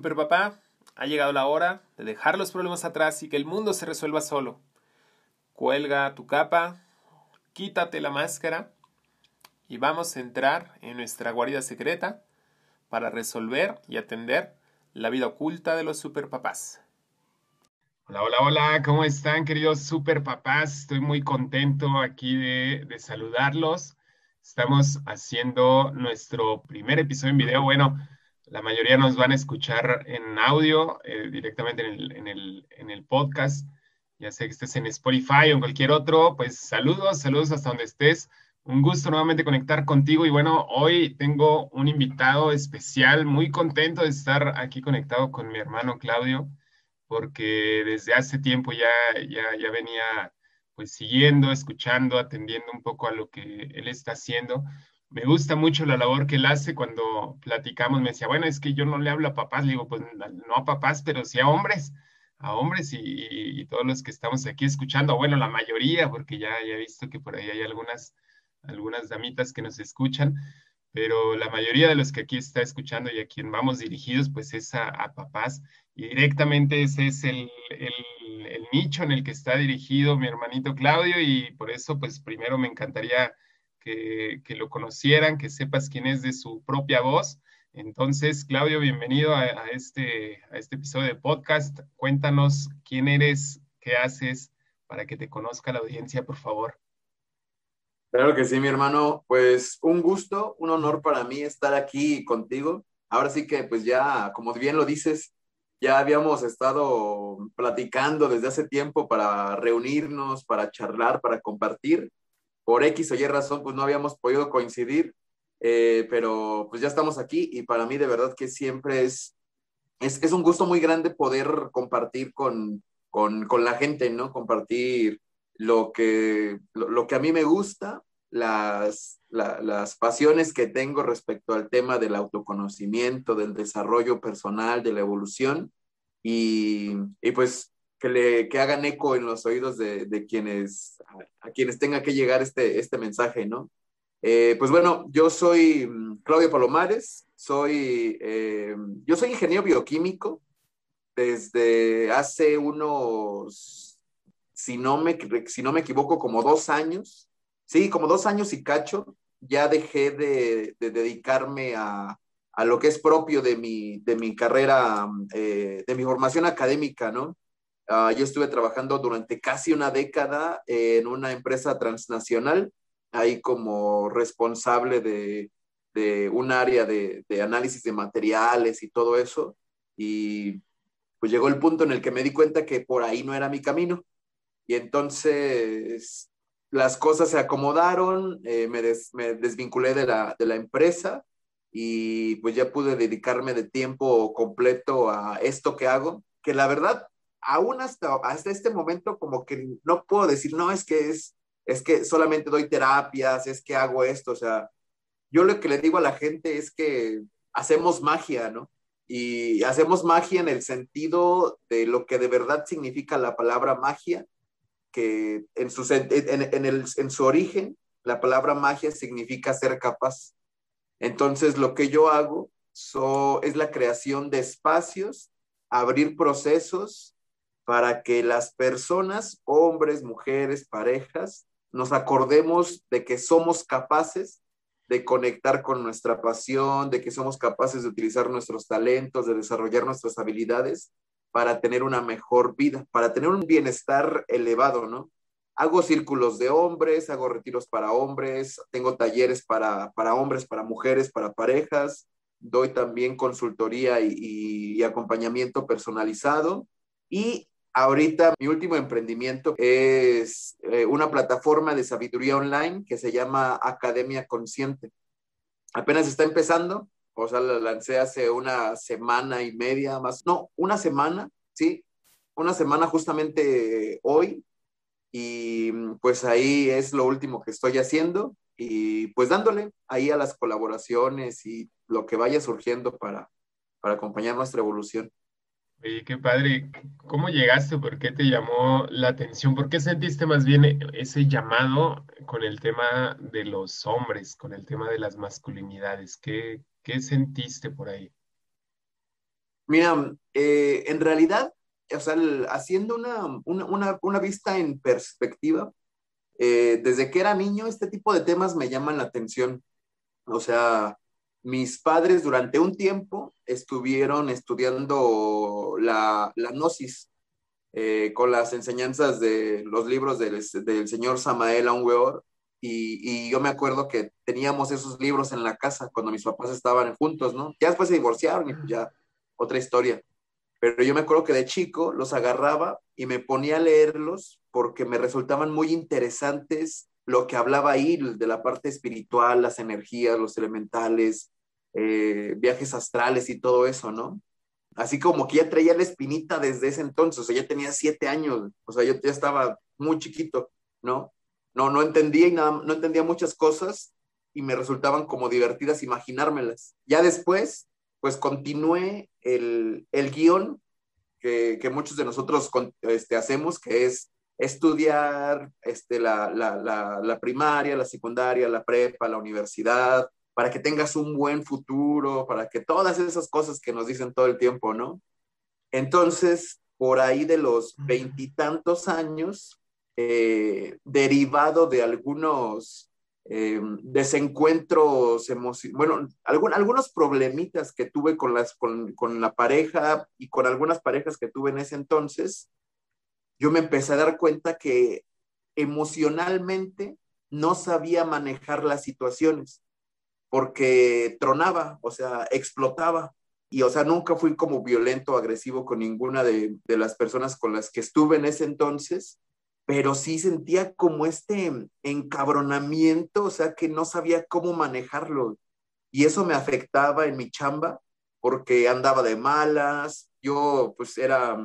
Super papá, ha llegado la hora de dejar los problemas atrás y que el mundo se resuelva solo. Cuelga tu capa, quítate la máscara y vamos a entrar en nuestra guarida secreta para resolver y atender la vida oculta de los superpapás. Hola, hola, hola, ¿cómo están queridos superpapás? Estoy muy contento aquí de saludarlos. Estamos haciendo nuestro primer episodio en video. Bueno, la mayoría nos van a escuchar en audio, eh, directamente en el, podcast. Ya sé que estés en Spotify o en cualquier otro, pues saludos, saludos hasta donde estés. Un gusto nuevamente conectar contigo y bueno, hoy tengo un invitado especial, muy contento de estar aquí conectado con mi hermano Claudio, porque desde hace tiempo ya, ya, ya venía pues siguiendo, escuchando, atendiendo un poco a lo que él está haciendo me gusta mucho la labor que él hace cuando platicamos. Me decía, bueno, es que yo no le hablo a papás. Le digo, pues no a papás, pero sí a hombres, a hombres y, todos los que estamos aquí escuchando. Bueno, la mayoría, porque ya, he visto que por ahí hay algunas, algunas damitas que nos escuchan, pero la mayoría de los que aquí está escuchando y a quien vamos dirigidos, pues es a, papás. Y directamente ese es el, el nicho en el que está dirigido mi hermanito Claudio y por eso, pues primero me encantaría que, lo conocieran, que sepas quién es de su propia voz. Entonces, Claudio, bienvenido a, este, a este episodio de podcast. Cuéntanos quién eres, qué haces, para que te conozca la audiencia, por favor. Claro que sí, mi hermano. Pues un gusto, un honor para mí estar aquí contigo. Ahora sí que, pues ya, como bien lo dices, ya habíamos estado platicando desde hace tiempo para reunirnos, para charlar, para compartir por X o Y razón, pues no habíamos podido coincidir, eh, pero pues ya estamos aquí y para mí de verdad que siempre es, es, un gusto muy grande poder compartir con, la gente, ¿no? Compartir lo que, lo, que a mí me gusta, las, las pasiones que tengo respecto al tema del autoconocimiento, del desarrollo personal, de la evolución. Y, y pues que, le, que hagan eco en los oídos de, de quienes, a, quienes tenga que llegar este, este mensaje, ¿no? Eh, pues bueno, yo soy mm, Claudio Palomares, soy, eh, yo soy ingeniero bioquímico desde hace unos, si no, me, si no me equivoco, como dos años, sí, como dos años y cacho, ya dejé de, de dedicarme a, a, lo que es propio de mi, de mi carrera, eh, de mi formación académica, ¿no? Ah, yo estuve trabajando durante casi una década en una empresa transnacional, ahí como responsable de, un área de, análisis de materiales y todo eso. Y pues llegó el punto en el que me di cuenta que por ahí no era mi camino. Y entonces las cosas se acomodaron, eh, me, me, desvinculé de la, de la empresa y pues ya pude dedicarme de tiempo completo a esto que hago, que la verdad aún hasta, hasta este momento como que no puedo decir, no, es que es, es que solamente doy terapias, es que hago esto, o sea, yo lo que le digo a la gente es que hacemos magia, ¿no? Y hacemos magia en el sentido de lo que de verdad significa la palabra magia, que en su, en, el, en su origen, la palabra magia significa ser capaz. Entonces, lo que yo hago es la creación de espacios, abrir procesos para que las personas, hombres, mujeres, parejas, nos acordemos de que somos capaces de conectar con nuestra pasión, de que somos capaces de utilizar nuestros talentos, de desarrollar nuestras habilidades para tener una mejor vida, para tener un bienestar elevado, ¿no? Hago círculos de hombres, hago retiros para hombres, tengo talleres para, para hombres, para mujeres, para parejas, doy también consultoría y, y acompañamiento personalizado y Ahorita mi último emprendimiento es eh, una plataforma de sabiduría online que se llama Academia Consciente. Apenas está empezando, o sea, la lancé hace una semana y media más, no, una semana, sí, una semana justamente hoy. Y pues ahí es lo último que estoy haciendo y pues dándole ahí a las colaboraciones y lo que vaya surgiendo para, para acompañar nuestra evolución. Oye, qué padre. ¿Cómo llegaste? ¿Por qué te llamó la atención? ¿Por qué sentiste más bien ese llamado con el tema de los hombres, con el tema de las masculinidades? ¿Qué, qué sentiste por ahí? Mira, eh, en realidad, o sea, haciendo una, vista en perspectiva, eh, desde que era niño, este tipo de temas me llaman la atención. O sea, mis padres durante un tiempo estuvieron estudiando la, la gnosis eh, con las enseñanzas de los libros del, señor Samael Aunweor y, y, yo me acuerdo que teníamos esos libros en la casa cuando mis papás estaban juntos, ¿no? Ya después se divorciaron y pues ya otra historia. Pero yo me acuerdo que de chico los agarraba y me ponía a leerlos porque me resultaban muy interesantes lo que hablaba ahí de la parte espiritual, las energías, los elementales, eh, viajes astrales y todo eso, ¿no? Así como que ya traía la espinita desde ese entonces, o sea, ya tenía siete años, o sea, yo ya estaba muy chiquito, ¿no? No, no entendía y nada, no entendía muchas cosas y me resultaban como divertidas imaginármelas. Ya después, pues continué el, el guion que, que, muchos de nosotros este, hacemos, que es estudiar este, la, la, la, la, primaria, la secundaria, la prepa, la universidad, para que tengas un buen futuro, para que todas esas cosas que nos dicen todo el tiempo, ¿no? Entonces, por ahí de los veintitantos años, eh, derivado de algunos eh, desencuentros emocionales, bueno, algunos problemitas que tuve con, las, con, con la pareja y con algunas parejas que tuve en ese entonces, yo me empecé a dar cuenta que emocionalmente no sabía manejar las situaciones porque tronaba, o sea, explotaba. Y, o sea, nunca fui como violento, agresivo con ninguna de, de las personas con las que estuve en ese entonces, pero sí sentía como este encabronamiento, o sea, que no sabía cómo manejarlo. Y eso me afectaba en mi chamba, porque andaba de malas, yo pues era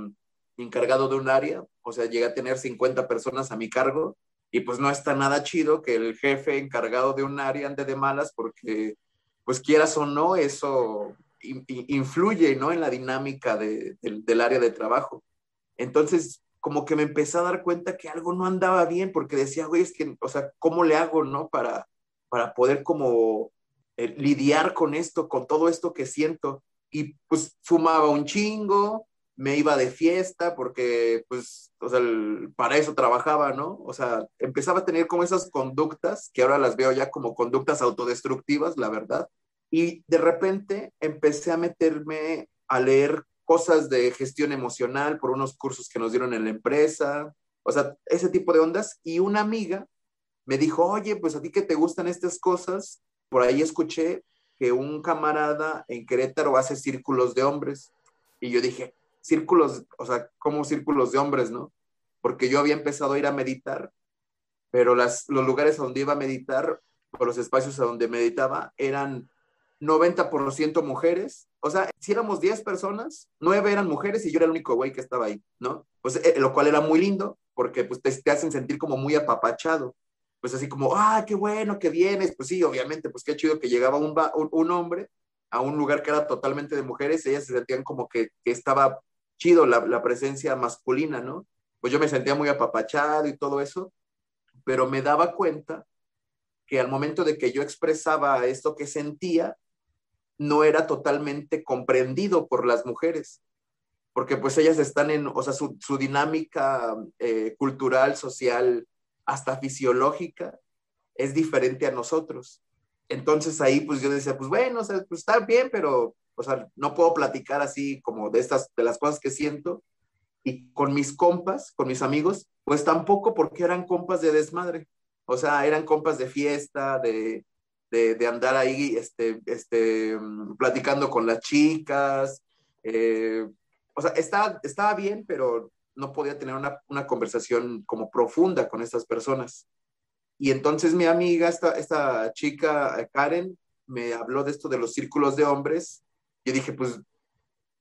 encargado de un área, o sea, llegué a tener 50 personas a mi cargo y pues no está nada chido que el jefe encargado de un área ande de malas porque pues quieras o no, eso influye, ¿no? En la dinámica del área de trabajo. Entonces, como que me empecé a dar cuenta que algo no andaba bien porque decía, güey, es que, o sea, ¿cómo le hago, no? Para, para poder como eh, lidiar con esto, con todo esto que siento. Y pues fumaba un chingo, me iba de fiesta porque, pues, o sea, para eso trabajaba, ¿no? O sea, empezaba a tener como esas conductas, que ahora las veo ya como conductas autodestructivas, la verdad. Y de repente empecé a meterme a leer cosas de gestión emocional por unos cursos que nos dieron en la empresa, o sea, ese tipo de ondas. Y una amiga me dijo, oye, pues a ti que te gustan estas cosas, por ahí escuché que un camarada en Querétaro hace círculos de hombres. Y yo dije, círculos, o sea, como círculos de hombres, ¿no? Porque yo había empezado a ir a meditar, pero las, los lugares a donde iba a meditar, o los espacios a donde meditaba, eran 90% mujeres. O sea, si éramos 10 personas, 9 eran mujeres y yo era el único güey que estaba ahí, ¿no? Pues eh, lo cual era muy lindo, porque pues te, te, hacen sentir como muy apapachado. Pues así como, ah, qué bueno que vienes. Pues sí, obviamente, pues qué chido que llegaba un, un, hombre a un lugar que era totalmente de mujeres, ellas se sentían como que estaba chido la, presencia masculina, ¿no? Pues yo me sentía muy apapachado y todo eso, pero me daba cuenta que al momento de que yo expresaba esto que sentía, no era totalmente comprendido por las mujeres, porque pues ellas están en, o sea, su, dinámica eh, cultural, social, hasta fisiológica, es diferente a nosotros. Entonces ahí pues yo decía, pues bueno, o sea, pues está bien, pero o sea, no puedo platicar así como de estas, de las cosas que siento. Y con mis compas, con mis amigos, pues tampoco porque eran compas de desmadre. O sea, eran compas de fiesta, de, de, andar ahí, este, este, mm, platicando con las chicas. Eh, o sea, estaba, estaba bien, pero no podía tener una, una, conversación como profunda con estas personas. Y entonces mi amiga, esta, esta chica, Karen, me habló de esto de los círculos de hombres yo dije, pues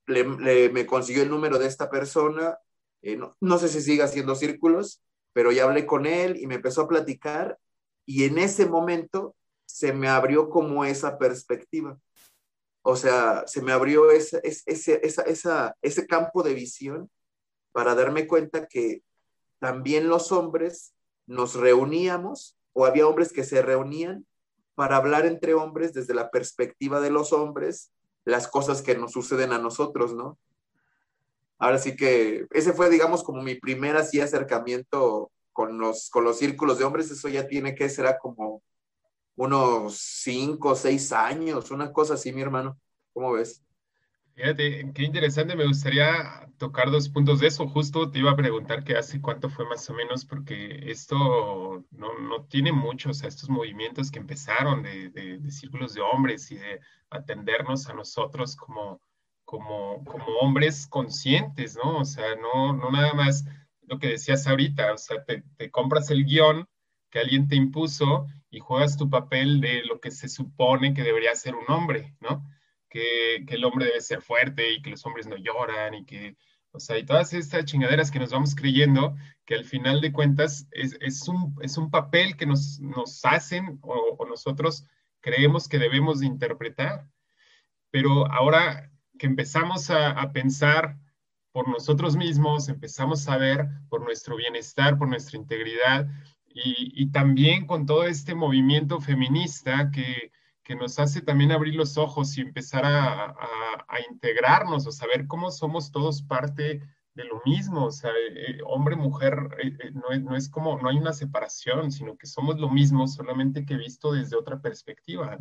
me consiguió el número de esta persona, eh, no, sé si sigue haciendo círculos, pero ya hablé con él y me empezó a platicar y en ese momento se me abrió como esa perspectiva. O sea, se me abrió ese, ese, esa, ese campo de visión para darme cuenta que también los hombres nos reuníamos o había hombres que se reunían para hablar entre hombres desde la perspectiva de los hombres las cosas que nos suceden a nosotros, ¿no? Ahora sí que ese fue, digamos, como mi primer así acercamiento con los, con los círculos de hombres, eso ya tiene que ser como unos cinco o seis años, una cosa así, mi hermano. ¿Cómo ves? Fíjate, qué interesante, me gustaría tocar dos puntos de eso. Justo te iba a preguntar que hace cuánto fue más o menos, porque esto no, no tiene mucho, o sea, estos movimientos que empezaron de, de, círculos de hombres y de atendernos a nosotros como, como, como hombres conscientes, ¿no? O sea, no, no nada más lo que decías ahorita, o sea, te, te compras el guion que alguien te impuso y juegas tu papel de lo que se supone que debería ser un hombre, ¿no? Que, el hombre debe ser fuerte y que los hombres no lloran y que, o sea, y todas estas chingaderas que nos vamos creyendo, que al final de cuentas es, es, un, es un, papel que nos, nos hacen o, nosotros creemos que debemos de interpretar. Pero ahora que empezamos a, a pensar por nosotros mismos, empezamos a ver por nuestro bienestar, por nuestra integridad y, y también con todo este movimiento feminista que, que nos hace también abrir los ojos y empezar a, a, integrarnos, o saber cómo somos todos parte de lo mismo, o sea, eh, hombre, mujer, eh, eh, no, es, no, es, como, no hay una separación, sino que somos lo mismo, solamente que visto desde otra perspectiva.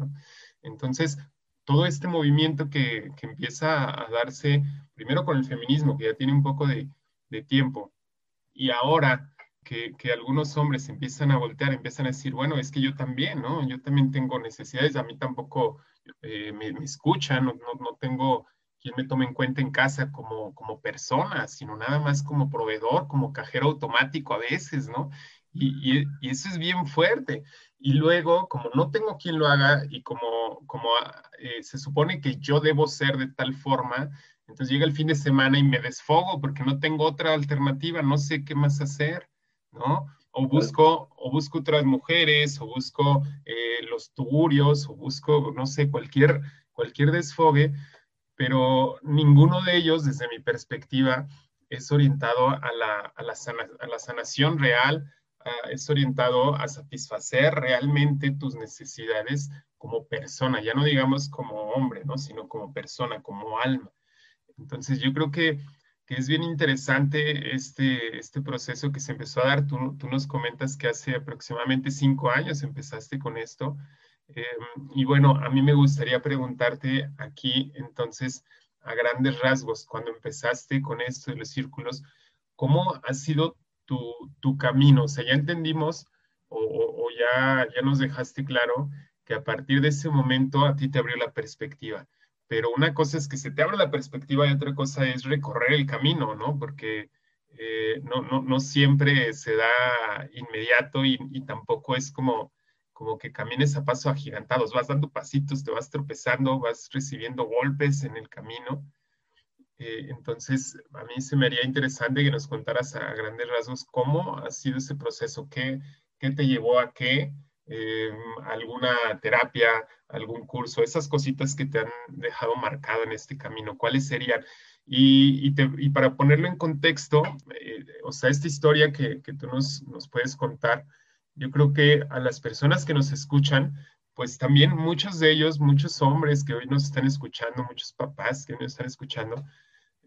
Entonces, todo este movimiento que, que, empieza a darse, primero con el feminismo, que ya tiene un poco de, de tiempo, y ahora que, algunos hombres empiezan a voltear, empiezan a decir, bueno, es que yo también, ¿no? Yo también tengo necesidades, a mí tampoco eh, me, escuchan, no, no, tengo quien me tome en cuenta en casa como, como persona, sino nada más como proveedor, como cajero automático a veces, ¿no? Y, y, eso es bien fuerte. Y luego, como no tengo quien lo haga y como, como eh, se supone que yo debo ser de tal forma, entonces llega el fin de semana y me desfogo porque no tengo otra alternativa, no sé qué más hacer. ¿No? O busco, o busco otras mujeres, o busco eh, los tugurios, o busco, no sé, cualquier, cualquier desfogue, pero ninguno de ellos, desde mi perspectiva, es orientado a la, a la, a la sanación real, es orientado a satisfacer realmente tus necesidades como persona, ya no digamos como hombre, ¿no? sino como persona, como alma. Entonces yo creo que que es bien interesante este, este proceso que se empezó a dar. Tú, tú nos comentas que hace aproximadamente cinco años empezaste con esto. Em, y bueno, a mí me gustaría preguntarte aquí, entonces, a grandes rasgos, cuando empezaste con esto de los círculos, ¿cómo ha sido tu, tu camino? O sea, ya entendimos o, o, ya, ya nos dejaste claro que a partir de ese momento a ti te abrió la perspectiva pero una cosa es que se te abra la perspectiva y otra cosa es recorrer el camino, ¿no? Porque eh, no, no, no, siempre se da inmediato y, y, tampoco es como, como que camines a paso agigantados, vas dando pasitos, te vas tropezando, vas recibiendo golpes en el camino. Eh, entonces, a mí se me haría interesante que nos contaras a grandes rasgos cómo ha sido ese proceso, qué, qué te llevó a qué, eh, alguna terapia, algún curso, esas cositas que te han dejado marcado en este camino, ¿cuáles serían? Y, y, para ponerlo en contexto, eh, o sea, esta historia que, que tú nos, nos, puedes contar, yo creo que a las personas que nos escuchan, pues también muchos de ellos, muchos hombres que hoy nos están escuchando, muchos papás que nos están escuchando,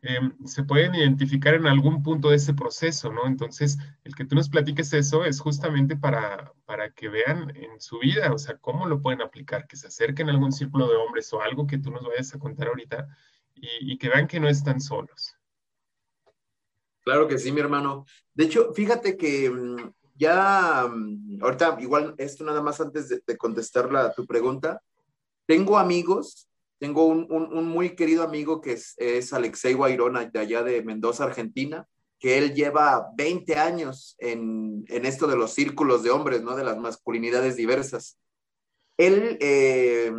Em, se pueden identificar en algún punto de ese proceso, ¿no? Entonces, el que tú nos platiques eso es justamente para, para que vean en su vida, o sea, cómo lo pueden aplicar, que se acerquen a algún círculo de hombres o algo que tú nos vayas a contar ahorita y, y que vean que no están solos. Claro que sí, mi hermano. De hecho, fíjate que mm, ya, mm, ahorita igual esto nada más antes de, de contestar la, tu pregunta, tengo amigos tengo un, un, muy querido amigo que es, es Alexei Guairona, de allá de Mendoza, Argentina, que él lleva 20 años en, en, esto de los círculos de hombres, ¿no? De las masculinidades diversas. Él, eh,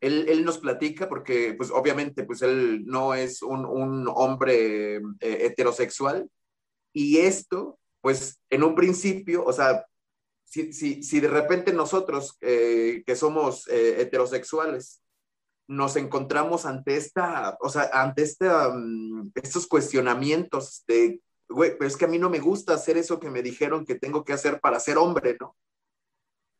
él, él, nos platica, porque pues obviamente pues él no es un, un hombre eh, heterosexual, y esto, pues en un principio, o sea, si, si, si de repente nosotros eh, que somos eh, heterosexuales, nos encontramos ante esta, o sea, ante este, estos cuestionamientos de, güey, pero es que a mí no me gusta hacer eso que me dijeron que tengo que hacer para ser hombre, ¿no?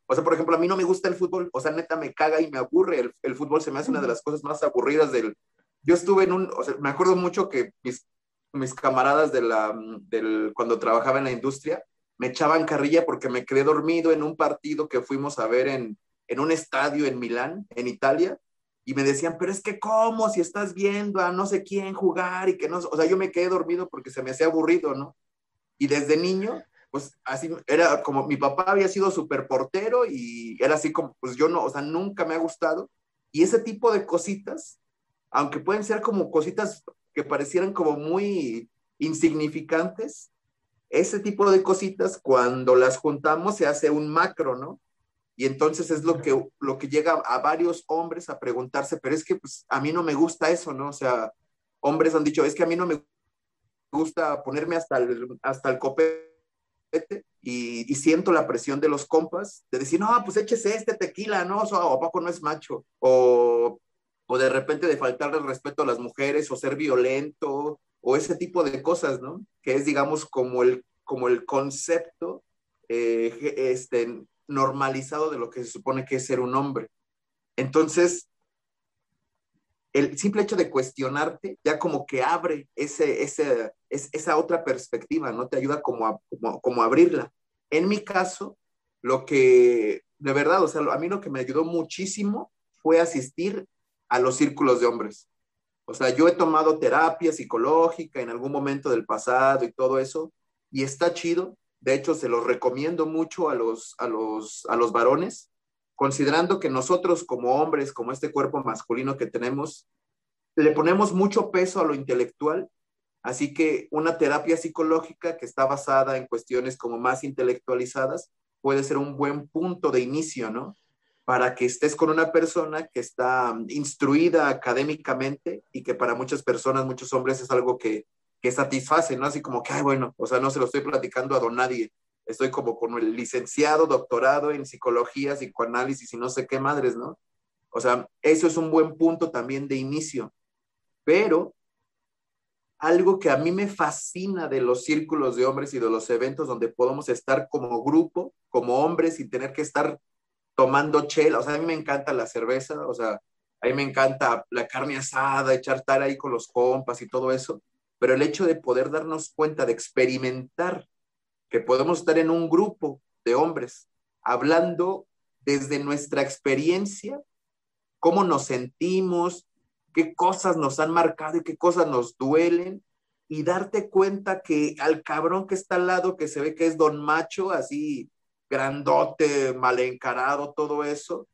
O sea, por ejemplo, a mí no me gusta el fútbol, o sea, neta me caga y me aburre. El, fútbol se me hace una de las cosas más aburridas del... Yo estuve en un, o sea, me acuerdo mucho que mis, mis camaradas de la, del, cuando trabajaba en la industria me echaban carrilla porque me quedé dormido en un partido que fuimos a ver en, en un estadio en Milán, en Italia, y me decían, pero es que cómo, si estás viendo a no sé quién jugar y que no, o sea, yo me quedé dormido porque se me hacía aburrido, ¿no? Y desde niño, pues así, era como mi papá había sido súper portero y era así como, pues yo no, o sea, nunca me ha gustado. Y ese tipo de cositas, aunque pueden ser como cositas que parecieran como muy insignificantes, ese tipo de cositas, cuando las juntamos, se hace un macro, ¿no? Y entonces es lo que, lo que llega a varios hombres a preguntarse, pero es que pues, a mí no me gusta eso, ¿no? O sea, hombres han dicho, es que a mí no me gusta ponerme hasta el, hasta el copete y, siento la presión de los compas de decir, no, pues échese este tequila, ¿no? O, sea, no es macho. O, o de repente de faltarle el respeto a las mujeres o ser violento o ese tipo de cosas, ¿no? Que es, digamos, como el, como el concepto eh, este, normalizado de lo que se supone que es ser un hombre. Entonces, el simple hecho de cuestionarte ya como que abre ese, ese, esa otra perspectiva, ¿no? Te ayuda como a, como, abrirla. En mi caso, lo que, de verdad, o sea, a mí lo que me ayudó muchísimo fue asistir a los círculos de hombres. O sea, yo he tomado terapia psicológica en algún momento del pasado y todo eso, y está chido, de hecho, se los recomiendo mucho a los, a los, a los varones, considerando que nosotros como hombres, como este cuerpo masculino que tenemos, le ponemos mucho peso a lo intelectual. Así que una terapia psicológica que está basada en cuestiones como más intelectualizadas puede ser un buen punto de inicio, ¿no? Para que estés con una persona que está instruida académicamente y que para muchas personas, muchos hombres es algo que, que satisface, ¿no? Así como que, ay, bueno, o sea, no se lo estoy platicando a don nadie. Estoy como con el licenciado, doctorado en psicología, psicoanálisis y no sé qué madres, ¿no? O sea, eso es un buen punto también de inicio. Pero algo que a mí me fascina de los círculos de hombres y de los eventos donde podemos estar como grupo, como hombres, sin tener que estar tomando chela. O sea, a mí me encanta la cerveza, o sea, a mí me encanta la carne asada, echar tal ahí con los compas y todo eso pero el hecho de poder darnos cuenta, de experimentar que podemos estar en un grupo de hombres hablando desde nuestra experiencia, cómo nos sentimos, qué cosas nos han marcado y qué cosas nos duelen, y darte cuenta que al cabrón que está al lado, que se ve que es don macho, así grandote, mal encarado, todo eso,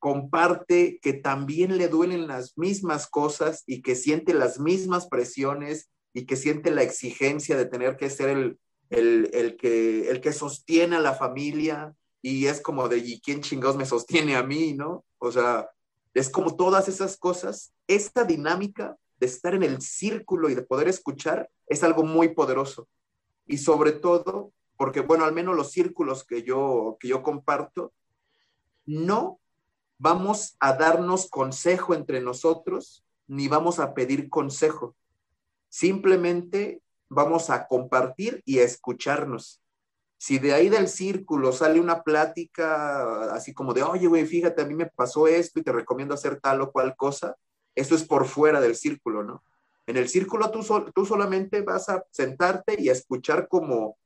comparte que también le duelen las mismas cosas y que siente las mismas presiones y que siente la exigencia de tener que ser el, el, que, el que sostiene a la familia y es como de, ¿y quién chingados me sostiene a mí, no? O sea, es como todas esas cosas, esta dinámica de estar en el círculo y de poder escuchar es algo muy poderoso. Y sobre todo, porque bueno, al menos los círculos que yo, que yo comparto, no vamos a darnos consejo entre nosotros, ni vamos a pedir consejo. Simplemente vamos a compartir y a escucharnos. Si de ahí del círculo sale una plática así como de, oye, güey, fíjate, a mí me pasó esto y te recomiendo hacer tal o cual cosa, eso es por fuera del círculo, ¿no? En el círculo tú, tú solamente vas a sentarte y a escuchar como,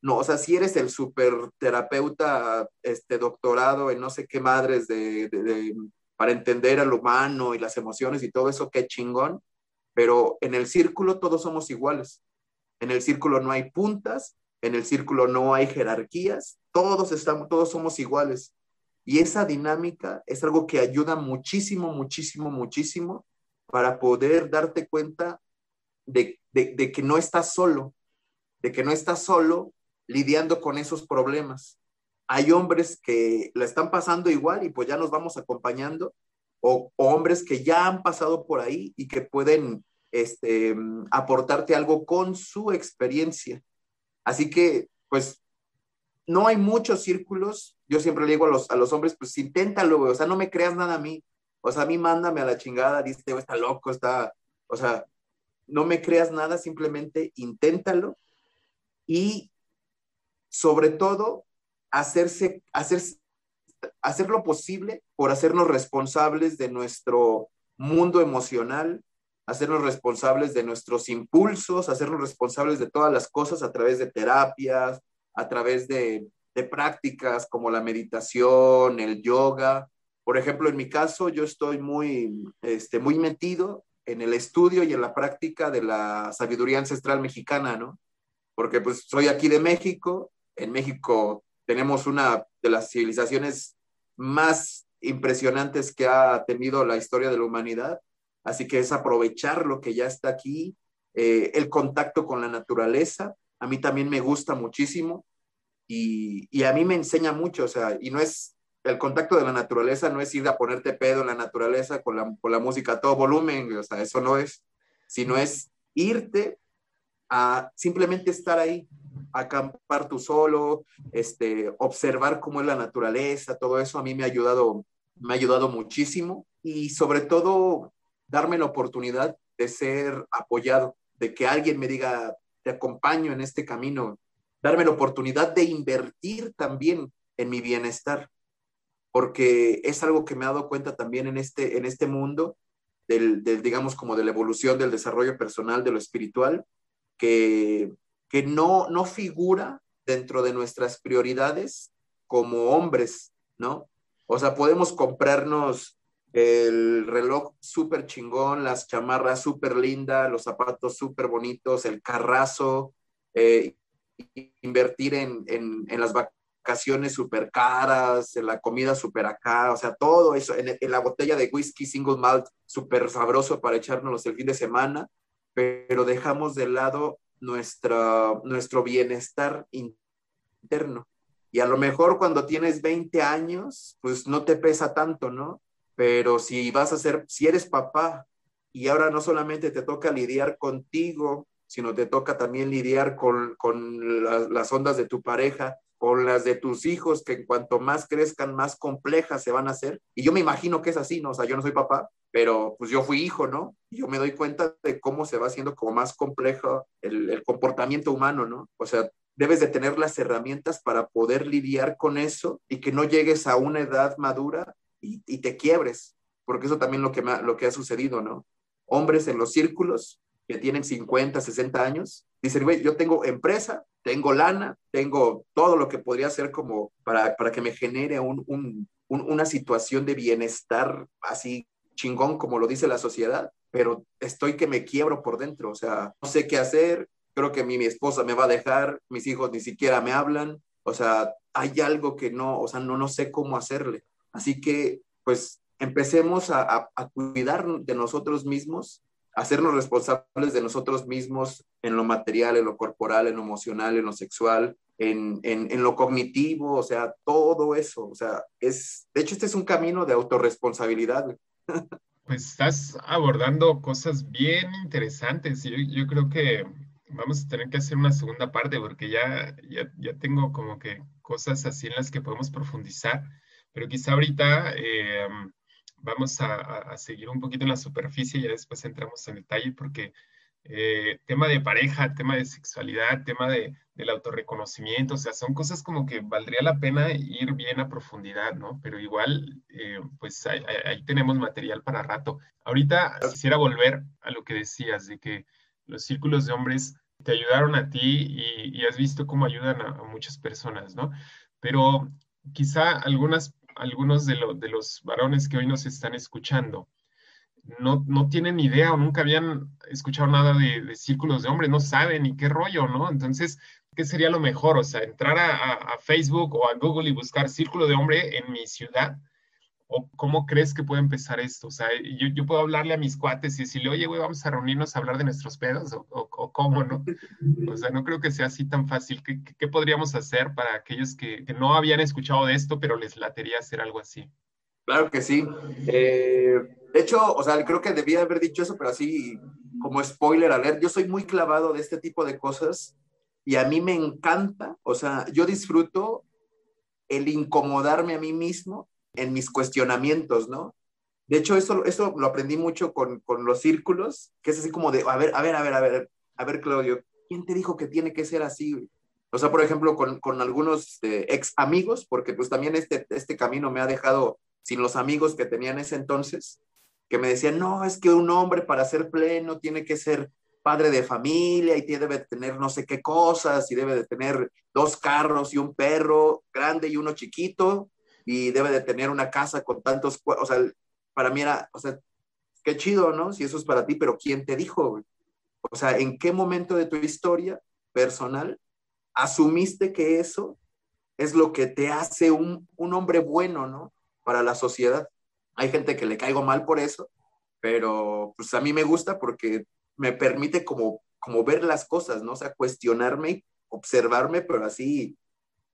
no, o sea, si eres el super terapeuta, este, doctorado en no sé qué madres de, para entender al humano y las emociones y todo eso, qué chingón, pero en el círculo todos somos iguales. En el círculo no hay puntas, en el círculo no hay jerarquías, todos estamos, todos somos iguales. Y esa dinámica es algo que ayuda muchísimo, muchísimo, muchísimo para poder darte cuenta de, de que no estás solo, de que no estás solo lidiando con esos problemas. Hay hombres que la están pasando igual y pues ya nos vamos acompañando o, hombres que ya han pasado por ahí y que pueden este, aportarte algo con su experiencia. Así que, pues, no hay muchos círculos. Yo siempre le digo a los, a los hombres, pues inténtalo, o sea, no me creas nada a mí. O sea, a mí mándame a la chingada, dice, está loco, está, o sea, no me creas nada, simplemente inténtalo y sobre todo hacerse, hacerse hacer lo posible por hacernos responsables de nuestro mundo emocional, hacernos responsables de nuestros impulsos, hacernos responsables de todas las cosas a través de terapias, a través de, prácticas como la meditación, el yoga. Por ejemplo, en mi caso, yo estoy muy, este, muy metido en el estudio y en la práctica de la sabiduría ancestral mexicana, ¿no? Porque pues soy aquí de México, en México tenemos una de las civilizaciones más impresionantes que ha tenido la historia de la humanidad Así que es aprovechar lo que ya está aquí, eh, el contacto con la naturaleza. A mí también me gusta muchísimo y, y, a mí me enseña mucho, o sea, y no es el contacto de la naturaleza, no es ir a ponerte pedo en la naturaleza con la, con la música a todo volumen, o sea, eso no es, sino es irte a simplemente estar ahí, acampar tú solo, este, observar cómo es la naturaleza, todo eso a mí me ha ayudado, me ha ayudado muchísimo y sobre todo darme la oportunidad de ser apoyado, de que alguien me diga, te acompaño en este camino, darme la oportunidad de invertir también en mi bienestar, porque es algo que me he dado cuenta también en este, en este mundo, del, digamos, como de la evolución, del desarrollo personal, de lo espiritual, que, que no, no figura dentro de nuestras prioridades como hombres, ¿no? O sea, podemos comprarnos el reloj súper chingón, las chamarras súper lindas, los zapatos súper bonitos, el carrazo, eh, invertir en, en, en, las vacaciones súper caras, en la comida súper acá, o sea, todo eso, en, en, la botella de whisky single malt súper sabroso para echárnoslos el fin de semana, pero dejamos de lado nuestra, nuestro bienestar interno. Y a lo mejor cuando tienes 20 años, pues no te pesa tanto, ¿no? Pero si vas a ser, si eres papá y ahora no solamente te toca lidiar contigo, sino te toca también lidiar con, con las ondas de tu pareja, con las de tus hijos, que en cuanto más crezcan, más complejas se van a hacer. Y yo me imagino que es así, ¿no? O sea, yo no soy papá, pero pues yo fui hijo, ¿no? Y yo me doy cuenta de cómo se va haciendo como más complejo el, comportamiento humano, ¿no? O sea, debes de tener las herramientas para poder lidiar con eso y que no llegues a una edad madura y, te quiebres, porque eso también lo que, lo que ha sucedido, ¿no? Hombres en los círculos que tienen 50, 60 años, dicen, güey, yo tengo empresa, tengo lana, tengo todo lo que podría ser como para, para que me genere un, una situación de bienestar así chingón como lo dice la sociedad, pero estoy que me quiebro por dentro, o sea, no sé qué hacer, creo que mi, mi esposa me va a dejar, mis hijos ni siquiera me hablan, o sea, hay algo que no, o sea, no, no sé cómo hacerle. Así que, pues, empecemos a, cuidar de nosotros mismos, a hacernos responsables de nosotros mismos en lo material, en lo corporal, en lo emocional, en lo sexual, en, lo cognitivo, o sea, todo eso. O sea, es, de hecho, este es un camino de autorresponsabilidad. Pues estás abordando cosas bien interesantes. Yo, yo creo que vamos a tener que hacer una segunda parte porque ya, ya, ya tengo como que cosas así en las que podemos profundizar. Pero quizá ahorita eh, vamos a, seguir un poquito en la superficie y ya después entramos en detalle porque eh, tema de pareja, tema de sexualidad, tema de, del autorreconocimiento, o sea, son cosas como que valdría la pena ir bien a profundidad, ¿no? Pero igual, eh, pues ahí, tenemos material para rato. Ahorita quisiera volver a lo que decías, de que los círculos de hombres te ayudaron a ti y, has visto cómo ayudan a, a muchas personas, ¿no? Pero quizá algunas algunos de, de, los varones que hoy nos están escuchando no, no tienen idea o nunca habían escuchado nada de, círculos de hombres, no saben ni qué rollo, ¿no? Entonces, ¿qué sería lo mejor? O sea, entrar a, a Facebook o a Google y buscar círculo de hombre en mi ciudad ¿O cómo crees que puede empezar esto? O sea, yo, yo puedo hablarle a mis cuates y decirle, oye, güey, vamos a reunirnos a hablar de nuestros pedos, o, o, cómo, ¿no? O sea, no creo que sea así tan fácil. ¿Qué, qué podríamos hacer para aquellos que, que, no habían escuchado de esto, pero les latería hacer algo así? Claro que sí. Eh, de hecho, o sea, creo que debía haber dicho eso, pero así como spoiler alert, yo soy muy clavado de este tipo de cosas y a mí me encanta, o sea, yo disfruto el incomodarme a mí mismo en mis cuestionamientos, ¿no? De hecho, eso, eso lo aprendí mucho con, con los círculos, que es así como de, a ver, a ver, a ver, a ver, a ver, Claudio, ¿quién te dijo que tiene que ser así? O sea, por ejemplo, con, con algunos este, ex amigos, porque pues también este, este camino me ha dejado sin los amigos que tenía en ese entonces, que me decían, no, es que un hombre para ser pleno tiene que ser padre de familia y debe tener no sé qué cosas y debe de tener dos carros y un perro grande y uno chiquito y debe de tener una casa con tantos, o sea, para mí era, o sea, qué chido, ¿no? Si eso es para ti, pero ¿quién te dijo? O sea, ¿en qué momento de tu historia personal asumiste que eso es lo que te hace un, un hombre bueno, ¿no? Para la sociedad. Hay gente que le caigo mal por eso, pero pues a mí me gusta porque me permite como, como ver las cosas, ¿no? O sea, cuestionarme, observarme, pero así,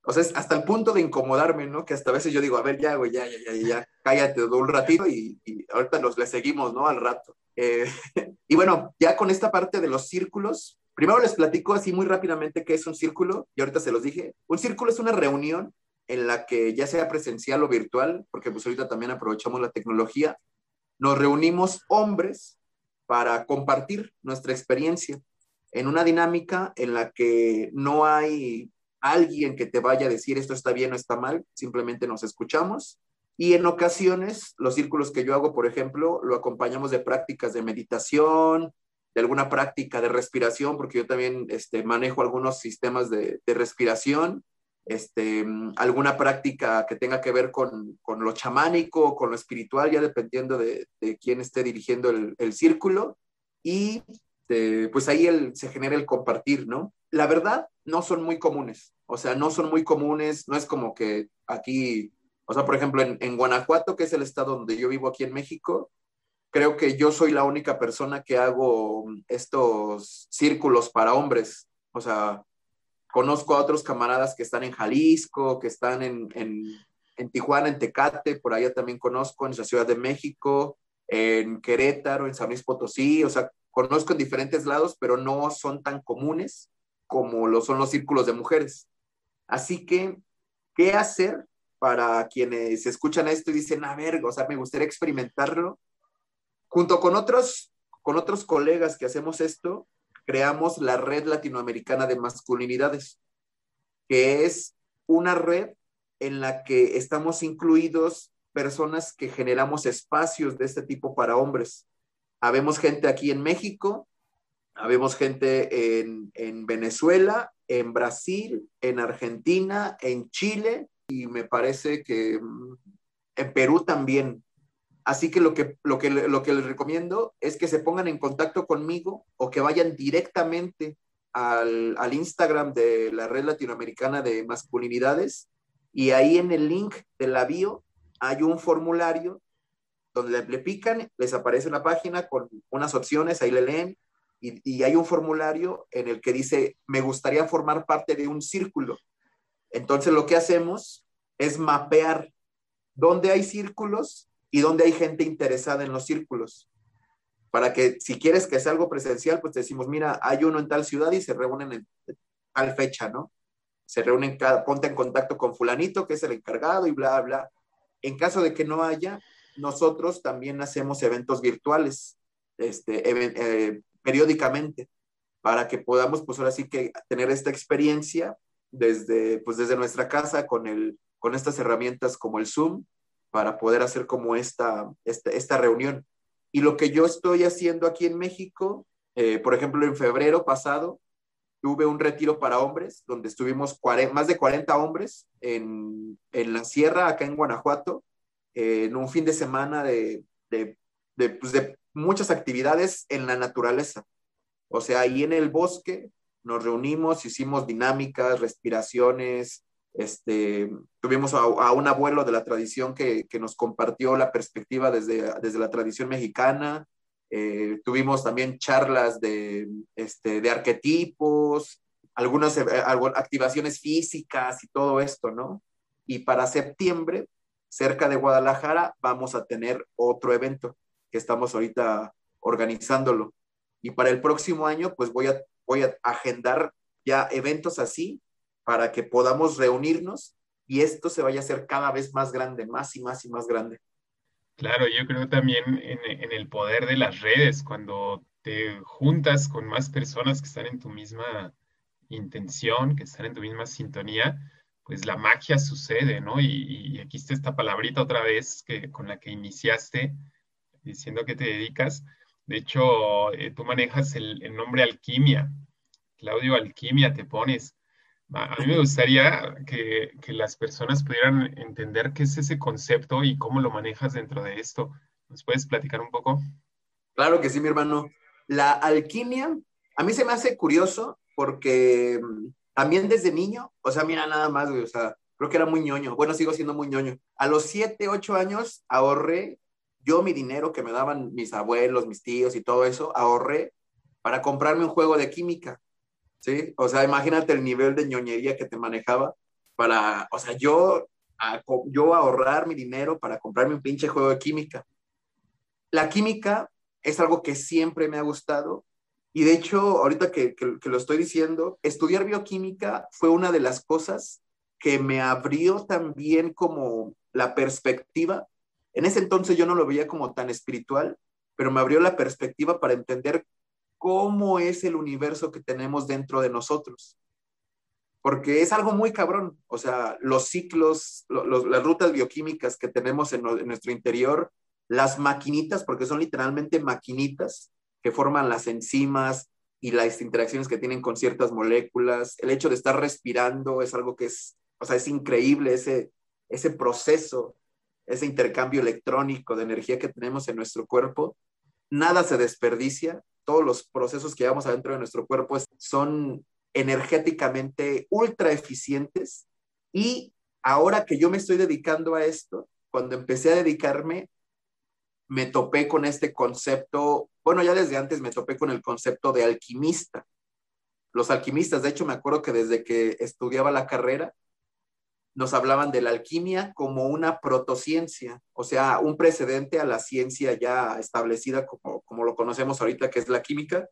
o sea, hasta el punto de incomodarme, ¿no? Que hasta a veces yo digo, a ver, ya, güey, ya, ya, ya, ya, cállate un ratito y, ahorita los le seguimos, ¿no? Al rato. Eh, y bueno, ya con esta parte de los círculos, primero les platico así muy rápidamente qué es un círculo, y ahorita se los dije. Un círculo es una reunión en la que ya sea presencial o virtual, porque pues ahorita también aprovechamos la tecnología, nos reunimos hombres para compartir nuestra experiencia en una dinámica en la que no hay alguien que te vaya a decir esto está bien o está mal, simplemente nos escuchamos. Y en ocasiones, los círculos que yo hago, por ejemplo, lo acompañamos de prácticas de meditación, de alguna práctica de respiración, porque yo también este, manejo algunos sistemas de, de respiración este, alguna práctica que tenga que ver con, con, lo chamánico, con lo espiritual, ya dependiendo de, de quién esté dirigiendo el, el círculo. Y eh, pues ahí el, se genera el compartir, ¿no? La verdad, no son muy comunes. O sea, no son muy comunes, no es como que aquí, o sea, por ejemplo, en, en Guanajuato, que es el estado donde yo vivo aquí en México, creo que yo soy la única persona que hago estos círculos para hombres. O sea, conozco a otros camaradas que están en Jalisco, que están en, en, Tijuana, en Tecate, por allá también conozco, en la Ciudad de México, en Querétaro, en San Luis Potosí, o sea, conozco en diferentes lados, pero no son tan comunes como lo son los círculos de mujeres. Así que, ¿qué hacer para quienes escuchan esto y dicen, a ver, o sea, me gustaría experimentarlo? Junto con otros, con otros colegas que hacemos esto, creamos la Red Latinoamericana de Masculinidades, que es una red en la que estamos incluidos personas que generamos espacios de este tipo para hombres. Habemos gente aquí en México, habemos gente en, en Venezuela, en Brasil, en Argentina, en Chile y me parece que mm, en Perú también. Así que lo que, lo, que, lo que les recomiendo es que se pongan en contacto conmigo o que vayan directamente al, al, Instagram de la Red Latinoamericana de Masculinidades y ahí en el link de la bio hay un formulario donde le, pican, les aparece una página con unas opciones, ahí le leen y, y hay un formulario en el que dice, me gustaría formar parte de un círculo. Entonces lo que hacemos es mapear dónde hay círculos y donde hay gente interesada en los círculos. Para que si quieres que sea algo presencial, pues te decimos, mira, hay uno en tal ciudad y se reúnen en tal fecha, ¿no? Se reúnen, cada, ponte en contacto con fulanito, que es el encargado y bla, bla. En caso de que no haya, nosotros también hacemos eventos virtuales, este, eh, periódicamente, para que podamos, pues ahora sí que tener esta experiencia desde, pues desde nuestra casa con, el, con estas herramientas como el Zoom para poder hacer como esta, esta, reunión. Y lo que yo estoy haciendo aquí en México, eh, por ejemplo, en febrero pasado, tuve un retiro para hombres, donde estuvimos más de 40 hombres en, en, la sierra, acá en Guanajuato, eh, en un fin de semana de, de, de, pues de muchas actividades en la naturaleza. O sea, ahí en el bosque nos reunimos, hicimos dinámicas, respiraciones, este, tuvimos a, un abuelo de la tradición que, que, nos compartió la perspectiva desde, desde la tradición mexicana. Eh, tuvimos también charlas de, este, de arquetipos, algunas eh, activaciones físicas y todo esto, ¿no? Y para septiembre, cerca de Guadalajara, vamos a tener otro evento que estamos ahorita organizándolo. Y para el próximo año, pues voy a, voy a agendar ya eventos así para que podamos reunirnos y esto se vaya a hacer cada vez más grande, más y más y más grande. Claro, yo creo también en, el poder de las redes, cuando te juntas con más personas que están en tu misma intención, que están en tu misma sintonía, pues la magia sucede, ¿no? Y, aquí está esta palabrita otra vez que, con la que iniciaste, diciendo que te dedicas. De hecho, eh, tú manejas el, nombre alquimia. Claudio, alquimia te pones. A mí me gustaría que, que, las personas pudieran entender qué es ese concepto y cómo lo manejas dentro de esto. ¿Nos puedes platicar un poco? Claro que sí, mi hermano. La alquimia, a mí se me hace curioso porque mm, también desde niño, o sea, mira nada más, güey, o sea, creo que era muy ñoño. Bueno, sigo siendo muy ñoño. A los 7, 8 años ahorré yo mi dinero que me daban mis abuelos, mis tíos y todo eso, ahorré para comprarme un juego de química. ¿Sí? O sea, imagínate el nivel de ñoñería que te manejaba para, o sea, yo, yo ahorrar mi dinero para comprarme un pinche juego de química. La química es algo que siempre me ha gustado y de hecho, ahorita que, que, que lo estoy diciendo, estudiar bioquímica fue una de las cosas que me abrió también como la perspectiva. En ese entonces yo no lo veía como tan espiritual, pero me abrió la perspectiva para entender cómo es el universo que tenemos dentro de nosotros. Porque es algo muy cabrón. O sea, los ciclos, las rutas bioquímicas que tenemos en, en nuestro interior, las maquinitas, porque son literalmente maquinitas que forman las enzimas y las interacciones que tienen con ciertas moléculas. El hecho de estar respirando es algo que es, o sea, es increíble ese, ese proceso, ese intercambio electrónico de energía que tenemos en nuestro cuerpo. Nada se desperdicia todos los procesos que llevamos adentro de nuestro cuerpo son energéticamente ultra eficientes y ahora que yo me estoy dedicando a esto, cuando empecé a dedicarme, me topé con este concepto, bueno, ya desde antes me topé con el concepto de alquimista. Los alquimistas, de hecho, me acuerdo que desde que estudiaba la carrera, nos hablaban de la alquimia como una protociencia, o sea, un precedente a la ciencia ya establecida como, como lo conocemos ahorita, que es la química,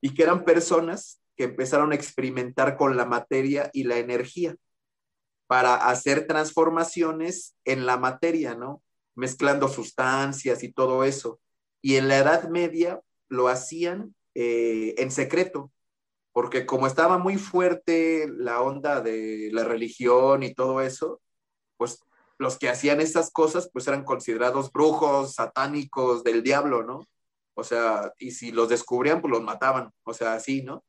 y que eran personas que empezaron a experimentar con la materia y la energía para hacer transformaciones en la materia, ¿no? Mezclando sustancias y todo eso. Y en la Edad Media lo hacían eh, en secreto, porque como estaba muy fuerte la onda de la religión y todo eso, pues los que hacían esas cosas pues eran considerados brujos, satánicos del diablo, ¿no? O sea, y si los descubrían pues los mataban, o sea, así, ¿no?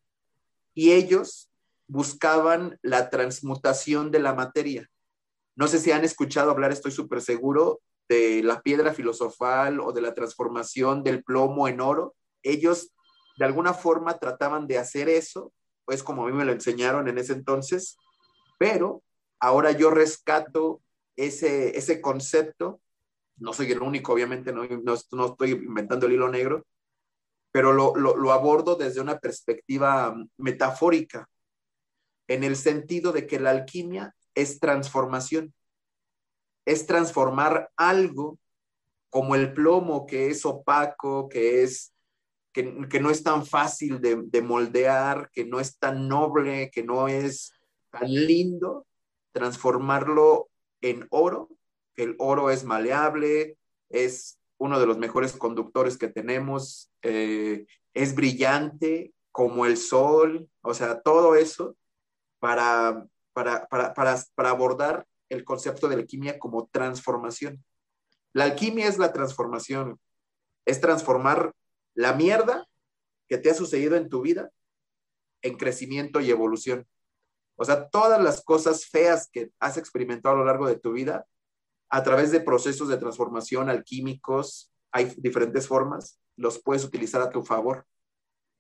Y ellos buscaban la transmutación de la materia. No sé si han escuchado hablar, estoy súper seguro, de la piedra filosofal o de la transformación del plomo en oro. Ellos de alguna forma trataban de hacer eso, pues como a mí me lo enseñaron en ese entonces, pero ahora yo rescato ese, ese concepto, no soy el único, obviamente, no, no, estoy inventando el hilo negro, pero lo, lo abordo desde una perspectiva metafórica, en el sentido de que la alquimia es transformación, es transformar algo como el plomo que es opaco, que es que, no es tan fácil de, moldear, que no es tan noble, que no es tan lindo, transformarlo en oro, el oro es maleable, es uno de los mejores conductores que tenemos, eh, es brillante como el sol, o sea, todo eso para, para, para, para abordar el concepto de alquimia como transformación. La alquimia es la transformación, es transformar la mierda que te ha sucedido en tu vida en crecimiento y evolución. O sea, todas las cosas feas que has experimentado a lo largo de tu vida, a través de procesos de transformación alquímicos, hay diferentes formas, los puedes utilizar a tu favor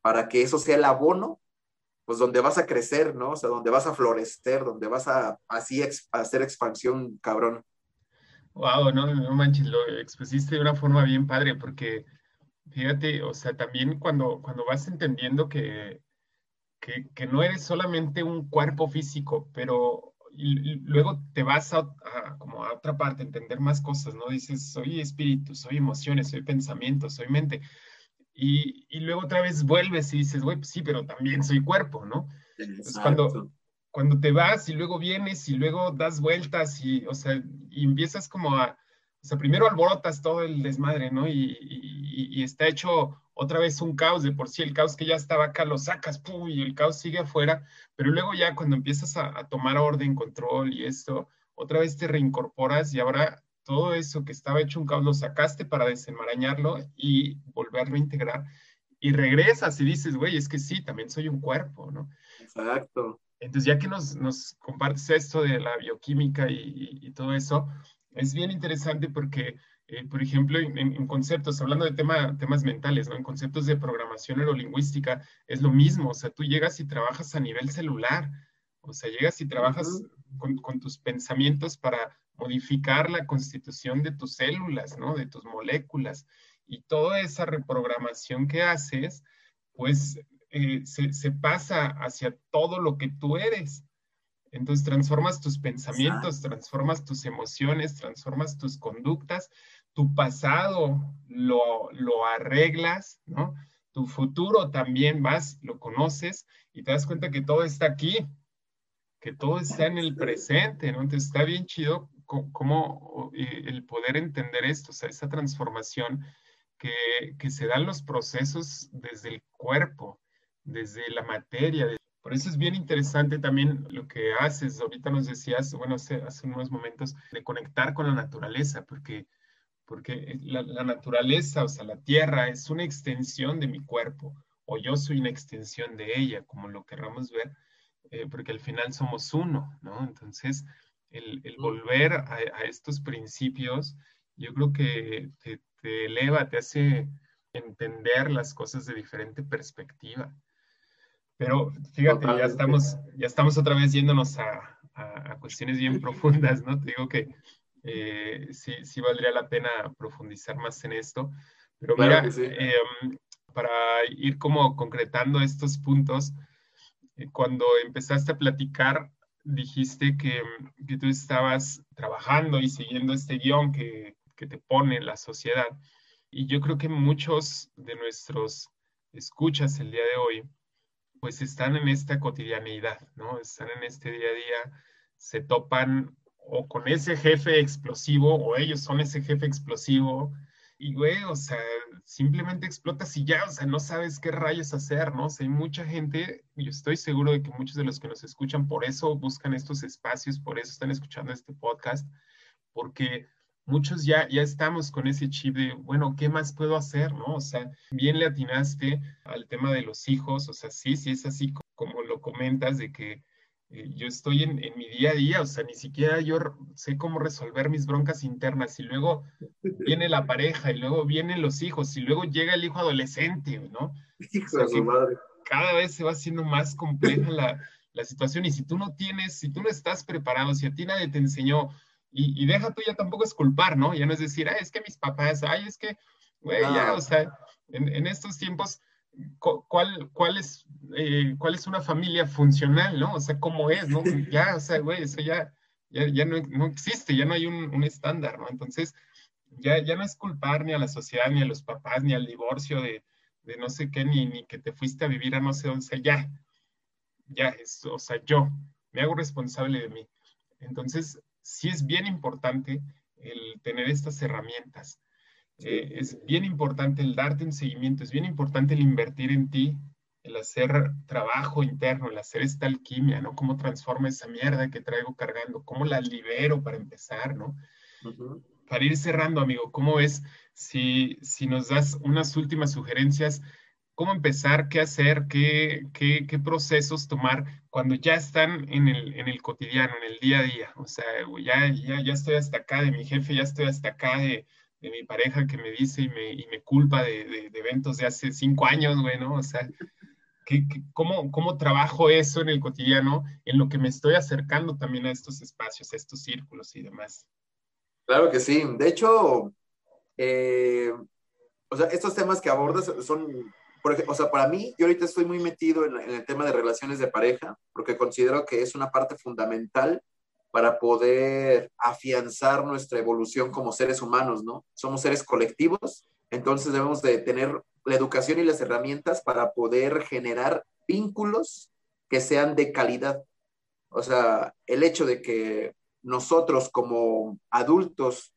para que eso sea el abono, pues donde vas a crecer, ¿no? O sea, donde vas a florecer, donde vas a así hacer expansión cabrón. Wow, no, no manches, lo expusiste de una forma bien padre, porque Fíjate, o sea, también cuando, cuando vas entendiendo que, que, no eres solamente un cuerpo físico, pero luego te vas a, como a otra parte, entender más cosas, ¿no? Dices, soy espíritu, soy emociones, soy pensamiento, soy mente. Y, y luego otra vez vuelves y dices, güey, pues sí, pero también soy cuerpo, ¿no? Entonces, cuando, cuando te vas y luego vienes y luego das vueltas y, o sea, y empiezas como a, o sea, primero alborotas todo el desmadre, ¿no? Y, está hecho otra vez un caos, de por sí el caos que ya estaba acá lo sacas, ¡pum! y el caos sigue afuera, pero luego ya cuando empiezas a, a tomar orden, control y esto, otra vez te reincorporas y ahora todo eso que estaba hecho un caos lo sacaste para desenmarañarlo y volverlo a integrar. Y regresas y dices, güey, es que sí, también soy un cuerpo, ¿no? Exacto. Entonces, ya que nos, nos compartes esto de la bioquímica y, y, todo eso, es bien interesante porque, eh, por ejemplo, en, en, conceptos, hablando de tema, temas mentales, ¿no? En conceptos de programación neurolingüística, es lo mismo, o sea, tú llegas y trabajas a nivel celular, o sea, llegas y trabajas uh -huh. con, con, tus pensamientos para modificar la constitución de tus células, ¿no? De tus moléculas. Y toda esa reprogramación que haces, pues eh, se, se, pasa hacia todo lo que tú eres. Entonces transformas tus pensamientos, Exacto. transformas tus emociones, transformas tus conductas, tu pasado lo, lo arreglas, ¿no? Tu futuro también vas, lo conoces y te das cuenta que todo está aquí, que todo está en el presente, ¿no? Entonces está bien chido cómo el poder entender esto, o sea, esa transformación que, que se dan los procesos desde el cuerpo, desde la materia. Por eso es bien interesante también lo que haces. Ahorita nos decías, bueno, hace, hace unos momentos, de conectar con la naturaleza, porque, porque la, la, naturaleza, o sea, la tierra es una extensión de mi cuerpo, o yo soy una extensión de ella, como lo querramos ver, eh, porque al final somos uno, ¿no? Entonces, el, el volver a, a, estos principios, yo creo que te, te eleva, te hace entender las cosas de diferente perspectiva. Pero fíjate, ya estamos, ya estamos otra vez yéndonos a, a, a cuestiones bien profundas, ¿no? Te digo que eh, sí, sí, valdría la pena profundizar más en esto. Pero mira, claro sí. eh, para ir como concretando estos puntos, eh, cuando empezaste a platicar, dijiste que, que, tú estabas trabajando y siguiendo este guion que, que te pone la sociedad. Y yo creo que muchos de nuestros escuchas el día de hoy, pues están en esta cotidianeidad, ¿no? Están en este día a día, se topan o con ese jefe explosivo o ellos son ese jefe explosivo y, güey, o sea, simplemente explotas y ya, o sea, no sabes qué rayos hacer, ¿no? O sea, hay mucha gente, yo estoy seguro de que muchos de los que nos escuchan por eso buscan estos espacios, por eso están escuchando este podcast, porque muchos ya, ya estamos con ese chip de, bueno, ¿qué más puedo hacer? ¿no? O sea, bien le atinaste al tema de los hijos, o sea, sí, sí es así como lo comentas, de que eh, yo estoy en, en, mi día a día, o sea, ni siquiera yo sé cómo resolver mis broncas internas y luego viene la pareja y luego vienen los hijos y luego llega el hijo adolescente, ¿no? Hijo de su madre. Cada vez se va haciendo más compleja la, la situación y si tú no tienes, si tú no estás preparado, si a ti nadie te enseñó, y, y, deja tú ya tampoco es culpar, ¿no? Ya no es decir, ay, es que mis papás, ay, es que, güey, no. ya, o sea, en, en estos tiempos, ¿cuál, cuál, es, eh, ¿cuál es una familia funcional, ¿no? O sea, ¿cómo es, no? Ya, o sea, güey, eso ya, ya, ya no, no, existe, ya no hay un, un, estándar, ¿no? Entonces, ya, ya no es culpar ni a la sociedad, ni a los papás, ni al divorcio de, de no sé qué, ni, ni que te fuiste a vivir a no sé dónde, o sea, ya, ya, es, o sea, yo me hago responsable de mí. Entonces, sí es bien importante el tener estas herramientas. Eh, es bien importante el darte un seguimiento, es bien importante el invertir en ti, el hacer trabajo interno, el hacer esta alquimia, ¿no? Cómo transforma esa mierda que traigo cargando, cómo la libero para empezar, ¿no? Uh -huh. Para ir cerrando, amigo, ¿cómo es si, si nos das unas últimas sugerencias? ¿Cómo empezar? ¿Qué hacer? ¿Qué, qué, qué procesos tomar cuando ya están en el, en el, cotidiano, en el día a día? O sea, ya, ya, ya estoy hasta acá de mi jefe, ya estoy hasta acá de, de mi pareja que me dice y me, y me culpa de, de, de, eventos de hace cinco años, güey, ¿no? O sea, ¿qué, qué, cómo, ¿cómo trabajo eso en el cotidiano, en lo que me estoy acercando también a estos espacios, a estos círculos y demás? Claro que sí. De hecho, eh, o sea, estos temas que abordas son porque, o sea, para mí, yo ahorita estoy muy metido en, en, el tema de relaciones de pareja, porque considero que es una parte fundamental para poder afianzar nuestra evolución como seres humanos, ¿no? Somos seres colectivos, entonces debemos de tener la educación y las herramientas para poder generar vínculos que sean de calidad. O sea, el hecho de que nosotros como adultos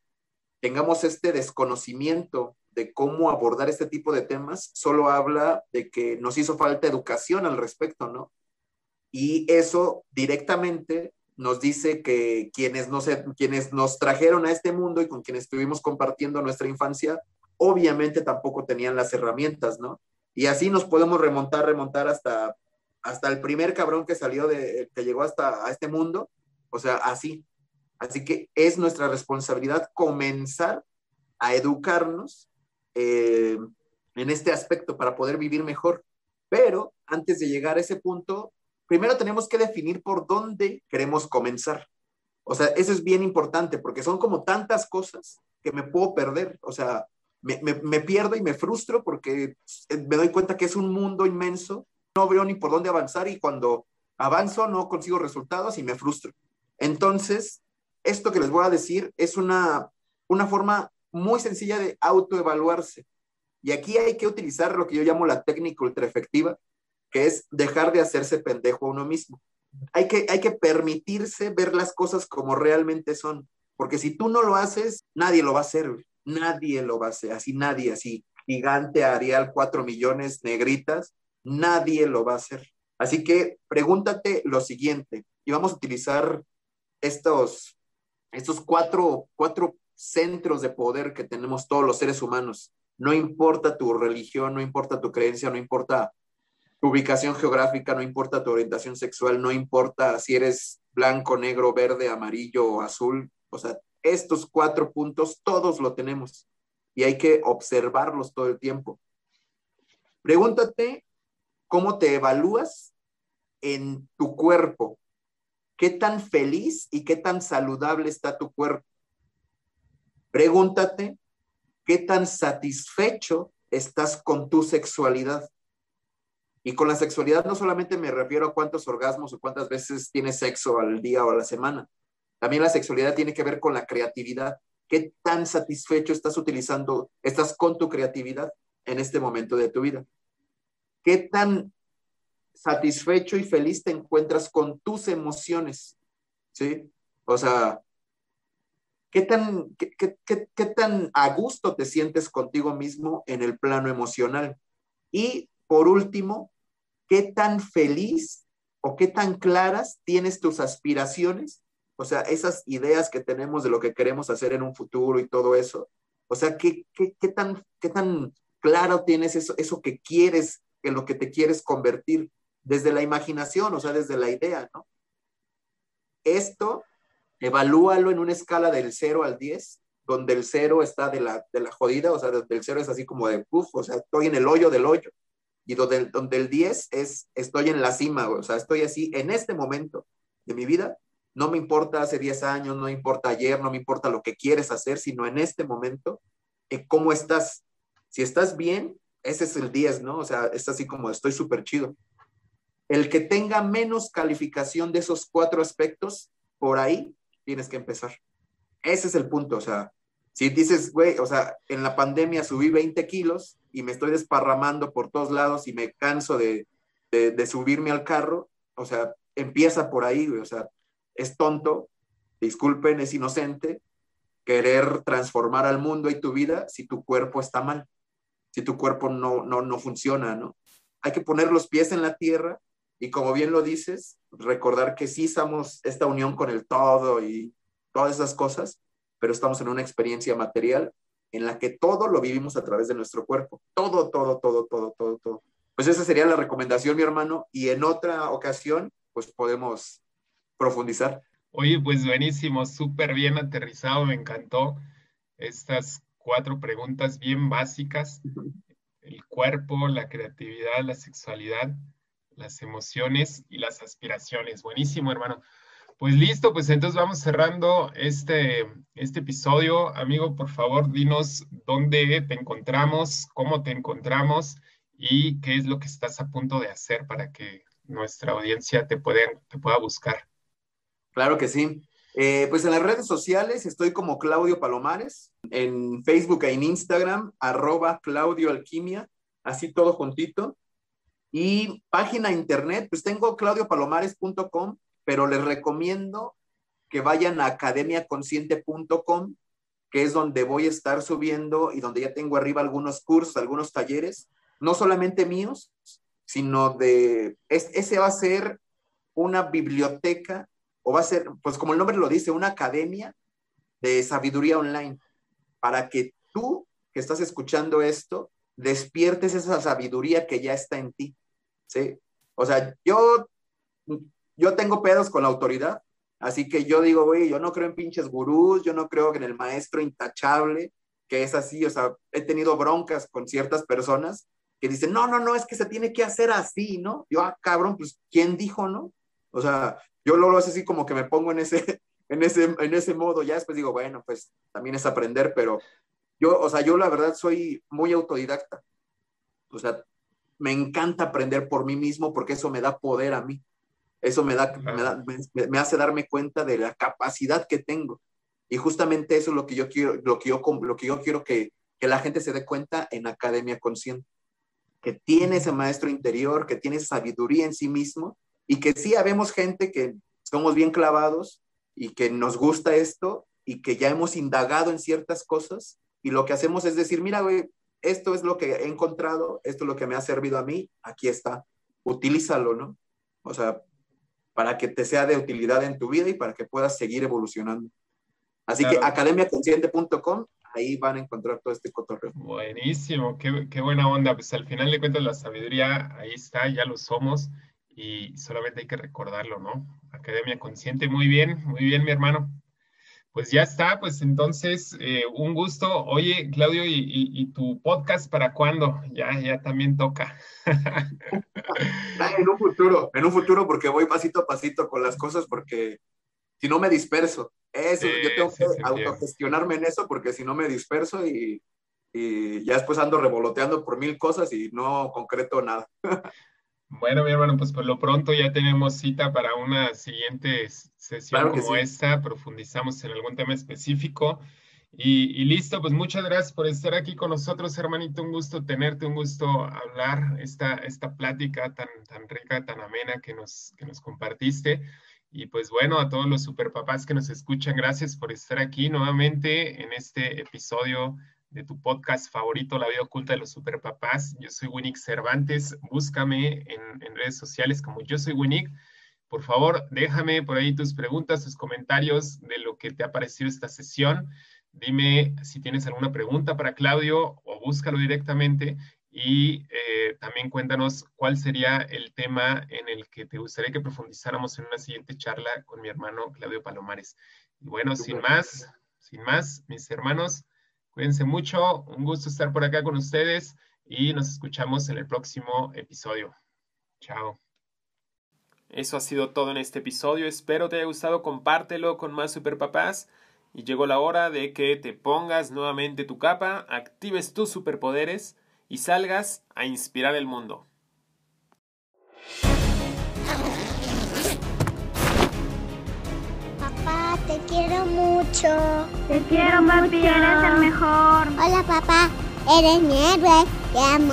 tengamos este desconocimiento de cómo abordar este tipo de temas, solo habla de que nos hizo falta educación al respecto, ¿no? Y eso directamente nos dice que quienes nos, quienes nos trajeron a este mundo y con quienes estuvimos compartiendo nuestra infancia, obviamente tampoco tenían las herramientas, ¿no? Y así nos podemos remontar, remontar hasta, hasta el primer cabrón que salió de, que llegó hasta a este mundo, o sea, así. Así que es nuestra responsabilidad comenzar a educarnos eh, en este aspecto para poder vivir mejor. Pero antes de llegar a ese punto, primero tenemos que definir por dónde queremos comenzar. O sea, eso es bien importante porque son como tantas cosas que me puedo perder. O sea, me, me, pierdo y me frustro porque me doy cuenta que es un mundo inmenso, no veo ni por dónde avanzar y cuando avanzo no consigo resultados y me frustro. Entonces, esto que les voy a decir es una, una forma muy sencilla de autoevaluarse. Y aquí hay que utilizar lo que yo llamo la técnica ultra efectiva, que es dejar de hacerse pendejo a uno mismo. Hay que, hay que permitirse ver las cosas como realmente son, porque si tú no lo haces, nadie lo va a hacer. Nadie lo va a hacer, así nadie, así gigante, Arial, cuatro millones, negritas, nadie lo va a hacer. Así que pregúntate lo siguiente, y vamos a utilizar estos, estos cuatro, cuatro centros de poder que tenemos todos los seres humanos. No importa tu religión, no importa tu creencia, no importa tu ubicación geográfica, no importa tu orientación sexual, no importa si eres blanco, negro, verde, amarillo o azul. O sea, estos cuatro puntos todos lo tenemos y hay que observarlos todo el tiempo. Pregúntate cómo te evalúas en tu cuerpo. ¿Qué tan feliz y qué tan saludable está tu cuerpo? Pregúntate qué tan satisfecho estás con tu sexualidad. Y con la sexualidad no solamente me refiero a cuántos orgasmos o cuántas veces tienes sexo al día o a la semana, también la sexualidad tiene que ver con la creatividad. ¿Qué tan satisfecho estás utilizando, estás con tu creatividad en este momento de tu vida? ¿Qué tan satisfecho y feliz te encuentras con tus emociones? ¿Sí? O sea, ¿qué tan, qué, qué tan a gusto te sientes contigo mismo en el plano emocional? Y por último, ¿qué tan feliz o qué tan claras tienes tus aspiraciones o sea, esas ideas que tenemos de lo que queremos hacer en un futuro y todo eso. O sea, ¿qué, qué, tan, qué tan claro tienes eso, eso que quieres, en lo que te quieres convertir? Desde la imaginación, o sea, desde la idea, ¿no? Esto, evalúalo en una escala del 0 al 10, donde el 0 está de la, de la jodida, o sea, donde el 0 es así como de, puff, o sea, estoy en el hoyo del hoyo. Y donde, donde el 10 es, estoy en la cima, o sea, estoy así en este momento de mi vida, no me importa hace 10 años, no importa ayer, no me importa lo que quieres hacer, sino en este momento, eh, cómo estás. Si estás bien, ese es el 10, ¿no? O sea, es así como estoy súper chido. El que tenga menos calificación de esos cuatro aspectos, por ahí tienes que empezar. Ese es el punto, o sea, si dices, güey, o sea, en la pandemia subí 20 kilos y me estoy desparramando por todos lados y me canso de, de, subirme al carro, o sea, empieza por ahí, güey, o sea, es tonto, disculpen, es inocente querer transformar al mundo y tu vida si tu cuerpo está mal, si tu cuerpo no, no, no funciona, ¿no? Hay que poner los pies en la tierra y como bien lo dices, recordar que sí estamos esta unión con el todo y todas esas cosas, pero estamos en una experiencia material en la que todo lo vivimos a través de nuestro cuerpo. Todo, todo, todo, todo, todo, todo. Pues esa sería la recomendación, mi hermano, y en otra ocasión, pues podemos profundizar. Oye, pues buenísimo, súper bien aterrizado, me encantó estas cuatro preguntas bien básicas. El cuerpo, la creatividad, la sexualidad, las emociones y las aspiraciones. Buenísimo, hermano. Pues listo, pues entonces vamos cerrando este, este episodio. Amigo, por favor, dinos dónde te encontramos, cómo te encontramos y qué es lo que estás a punto de hacer para que nuestra audiencia te, te pueda buscar. Claro que sí. Eh, pues en las redes sociales estoy como Claudio Palomares, en Facebook e Instagram, arroba Claudio Alquimia, así todo juntito. Y página internet, pues tengo claudiopalomares.com, pero les recomiendo que vayan a academiaconsciente.com, que es donde voy a estar subiendo y donde ya tengo arriba algunos cursos, algunos talleres, no solamente míos, sino de, ese va a ser una biblioteca o va a ser, pues como el nombre lo dice, una academia de sabiduría online, para que tú que estás escuchando esto, despiertes esa sabiduría que ya está en ti. ¿Sí? O sea, yo, yo tengo pedos con la autoridad, Así que yo digo, güey, yo no creo en pinches gurús, yo no creo en el maestro intachable, que es así, o sea, he tenido broncas con ciertas personas que dicen, no, no, no, es que se tiene que hacer así, ¿no? Yo, ah, cabrón, pues, ¿quién dijo, no? O sea, yo lo hago así como que me pongo en ese, en ese, en ese modo, ya después digo, bueno, pues también es aprender, pero yo, o sea, yo la verdad soy muy autodidacta. O sea, me encanta aprender por mí mismo porque eso me da poder a mí. Eso me, da, me, hace darme cuenta de la capacidad que tengo. Y justamente eso es lo que yo quiero, lo que yo, lo que yo quiero que, que la gente se dé cuenta en Academia Consciente. Que tiene ese maestro interior, que tiene sabiduría en sí mismo y que sí habemos gente que somos bien clavados y que nos gusta esto y que ya hemos indagado en ciertas cosas y lo que hacemos es decir, mira, güey, esto es lo que he encontrado, esto es lo que me ha servido a mí, aquí está, utilízalo, ¿no? O sea, para que te sea de utilidad en tu vida y para que puedas seguir evolucionando. Así que academiaconsciente.com, ahí van a encontrar todo este cotorreo. Buenísimo, qué, qué, buena onda. Pues al final de cuentas la sabiduría ahí está, ya lo somos y solamente hay que recordarlo, ¿no? Academia Consciente, muy bien, muy bien mi hermano. Pues ya está, pues entonces, eh, un gusto. Oye, Claudio, ¿y, tu podcast para cuándo? Ya, ya también toca. en un futuro, en un futuro, porque voy pasito a pasito con las cosas, porque si no me disperso. Eso, yo tengo que autogestionarme en eso, porque si no me disperso y, y ya después ando revoloteando por mil cosas y no concreto nada. Bueno, mi hermano, pues por lo pronto ya tenemos cita para una siguiente sesión como esta, profundizamos en algún tema específico. Y, listo, pues muchas gracias por estar aquí con nosotros, hermanito. Un gusto tenerte, un gusto hablar esta, esta plática tan, tan rica, tan amena que nos, que nos compartiste. Y pues bueno, a todos los superpapás que nos escuchan, gracias por estar aquí nuevamente en este episodio de tu podcast favorito, La vida oculta de los superpapás. Yo soy Winnick Cervantes. Búscame en, redes sociales como yo soy Winnick. Por favor, déjame por ahí tus preguntas, tus comentarios de lo que te ha parecido esta sesión. Dime si tienes alguna pregunta para Claudio o búscalo directamente. Y eh, también cuéntanos cuál sería el tema en el que te gustaría que profundizáramos en una siguiente charla con mi hermano Claudio Palomares. Y bueno, sin más, sin más, mis hermanos, Cuídense mucho, un gusto estar por acá con ustedes y nos escuchamos en el próximo episodio. Chao. Eso ha sido todo en este episodio. Espero te haya gustado. Compártelo con más superpapás. Y llegó la hora de que te pongas nuevamente tu capa, actives tus superpoderes y salgas a inspirar el mundo. Te quiero mucho. Te quiero, papi, eres el mejor. Hola, papá. Eres mi héroe. Te amo.